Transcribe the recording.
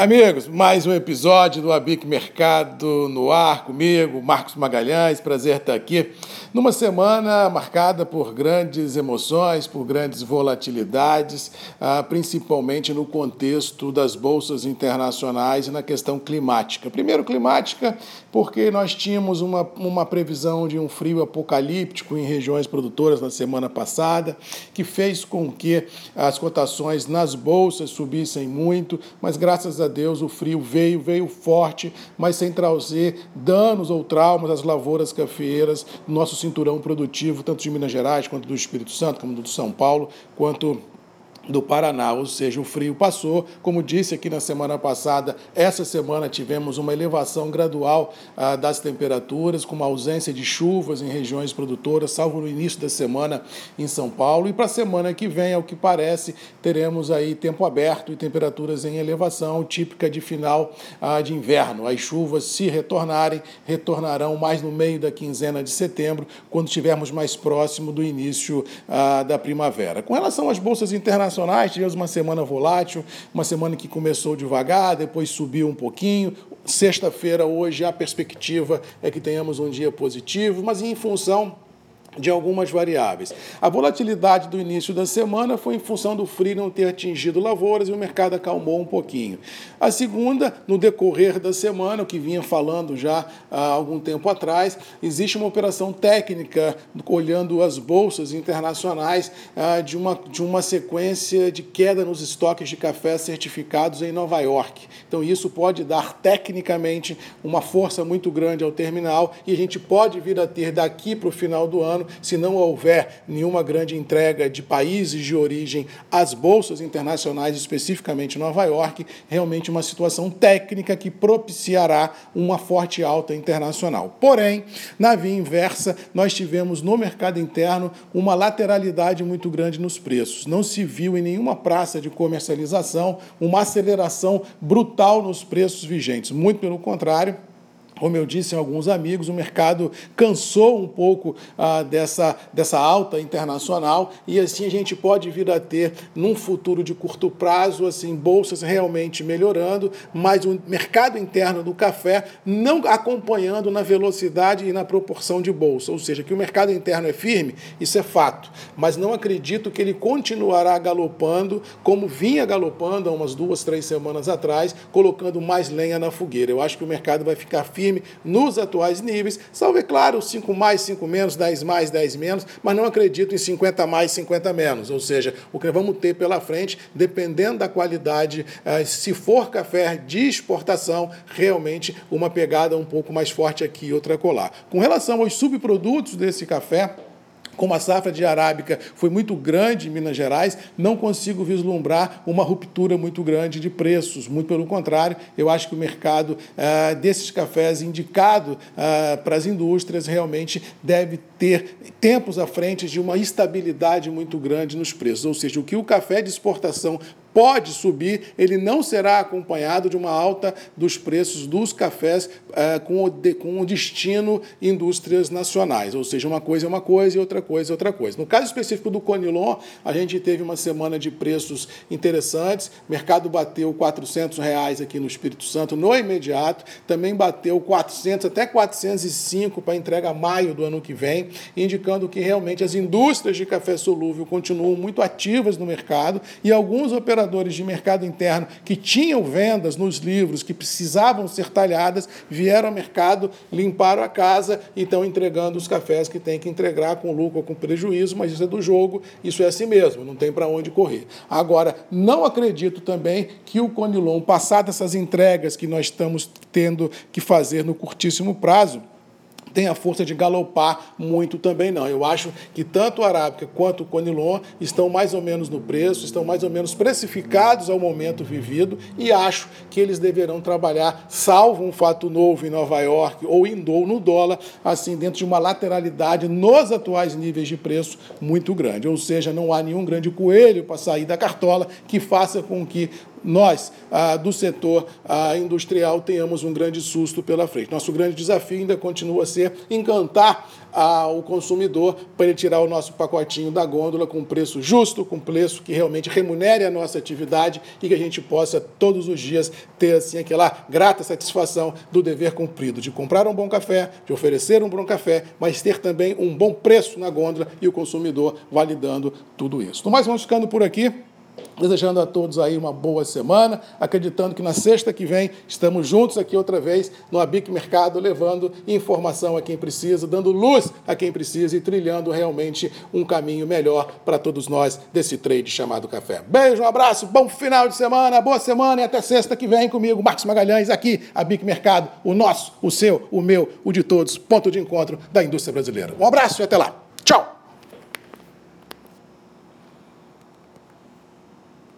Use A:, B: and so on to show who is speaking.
A: Amigos, mais um episódio do Abic Mercado no ar comigo, Marcos Magalhães. Prazer estar aqui numa semana marcada por grandes emoções, por grandes volatilidades, ah, principalmente no contexto das bolsas internacionais e na questão climática. Primeiro, climática, porque nós tínhamos uma, uma previsão de um frio apocalíptico em regiões produtoras na semana passada, que fez com que as cotações nas bolsas subissem muito, mas graças a Deus, o frio veio, veio forte, mas sem trazer danos ou traumas às lavouras cafeeiras, nosso cinturão produtivo, tanto de Minas Gerais, quanto do Espírito Santo, como do São Paulo, quanto do Paraná, ou seja, o frio passou. Como disse aqui na semana passada, essa semana tivemos uma elevação gradual ah, das temperaturas, com uma ausência de chuvas em regiões produtoras, salvo no início da semana em São Paulo. E para a semana que vem, ao que parece, teremos aí tempo aberto e temperaturas em elevação, típica de final ah, de inverno. As chuvas, se retornarem, retornarão mais no meio da quinzena de setembro, quando estivermos mais próximo do início ah, da primavera. Com relação às bolsas internacionais, internacionais, tivemos uma semana volátil, uma semana que começou devagar, depois subiu um pouquinho. Sexta-feira, hoje, a perspectiva é que tenhamos um dia positivo, mas em função de algumas variáveis. A volatilidade do início da semana foi em função do frio não ter atingido lavouras e o mercado acalmou um pouquinho. A segunda, no decorrer da semana, o que vinha falando já há algum tempo atrás, existe uma operação técnica olhando as bolsas internacionais ah, de uma, de uma sequência de queda nos estoques de café certificados em Nova York. Então, isso pode dar tecnicamente uma força muito grande ao terminal e a gente pode vir a ter daqui para o final do ano ano, se não houver nenhuma grande entrega de países de origem às bolsas internacionais, especificamente Nova York, realmente uma situação técnica que propiciará uma forte alta internacional. Porém, na via inversa, nós tivemos no mercado interno uma lateralidade muito grande nos preços. Não se viu em nenhuma praça de comercialização uma aceleração brutal nos preços vigentes. Muito pelo contrário, como eu disse a alguns amigos, o mercado cansou um pouco ah, dessa, dessa alta internacional e assim a gente pode vir a ter, num futuro de curto prazo, assim, bolsas realmente melhorando, mas o mercado interno do café não acompanhando na velocidade e na proporção de bolsa. Ou seja, que o mercado interno é firme, isso é fato, mas não acredito que ele continuará galopando como vinha galopando há umas duas, três semanas atrás, colocando mais lenha na fogueira. Eu acho que o mercado vai ficar firme nos atuais níveis, salvo, é claro, 5 mais, 5 menos, 10 mais, 10 menos, mas não acredito em 50 mais, 50 menos. Ou seja, o que vamos ter pela frente, dependendo da qualidade, eh, se for café de exportação, realmente uma pegada um pouco mais forte aqui e outra colar. Com relação aos subprodutos desse café, como a safra de arábica foi muito grande em Minas Gerais, não consigo vislumbrar uma ruptura muito grande de preços. Muito pelo contrário, eu acho que o mercado ah, desses cafés indicado ah, para as indústrias realmente deve ter tempos à frente de uma estabilidade muito grande nos preços. Ou seja, o que o café de exportação pode subir, ele não será acompanhado de uma alta dos preços dos cafés é, com, o de, com o destino indústrias nacionais. Ou seja, uma coisa é uma coisa e outra coisa é outra coisa. No caso específico do Conilon, a gente teve uma semana de preços interessantes, o mercado bateu 400 reais aqui no Espírito Santo no imediato, também bateu 400 até 405 para entrega maio do ano que vem, indicando que realmente as indústrias de café solúvel continuam muito ativas no mercado e alguns operadores operadores de mercado interno que tinham vendas nos livros que precisavam ser talhadas vieram ao mercado, limparam a casa e estão entregando os cafés que tem que entregar com lucro ou com prejuízo, mas isso é do jogo, isso é assim mesmo, não tem para onde correr. Agora, não acredito também que o Conilon, passado essas entregas que nós estamos tendo que fazer no curtíssimo prazo, tem a força de galopar muito também, não. Eu acho que tanto o Arábica quanto o Conilon estão mais ou menos no preço, estão mais ou menos precificados ao momento vivido e acho que eles deverão trabalhar, salvo um fato novo em Nova York ou em no dólar, assim, dentro de uma lateralidade nos atuais níveis de preço muito grande. Ou seja, não há nenhum grande coelho para sair da cartola que faça com que nós, ah, do setor ah, industrial, tenhamos um grande susto pela frente. Nosso grande desafio ainda continua a ser encantar ao consumidor para ele tirar o nosso pacotinho da gôndola com preço justo, com preço que realmente remunere a nossa atividade e que a gente possa todos os dias ter assim aquela grata satisfação do dever cumprido, de comprar um bom café, de oferecer um bom café, mas ter também um bom preço na gôndola e o consumidor validando tudo isso. No mais, vamos ficando por aqui. Desejando a todos aí uma boa semana, acreditando que na sexta que vem estamos juntos aqui outra vez no Abic Mercado, levando informação a quem precisa, dando luz a quem precisa e trilhando realmente um caminho melhor para todos nós desse trade chamado café. Beijo, um abraço, bom final de semana, boa semana e até sexta que vem comigo, Marcos Magalhães, aqui, Abic Mercado, o nosso, o seu, o meu, o de todos, ponto de encontro da indústria brasileira. Um abraço e até lá.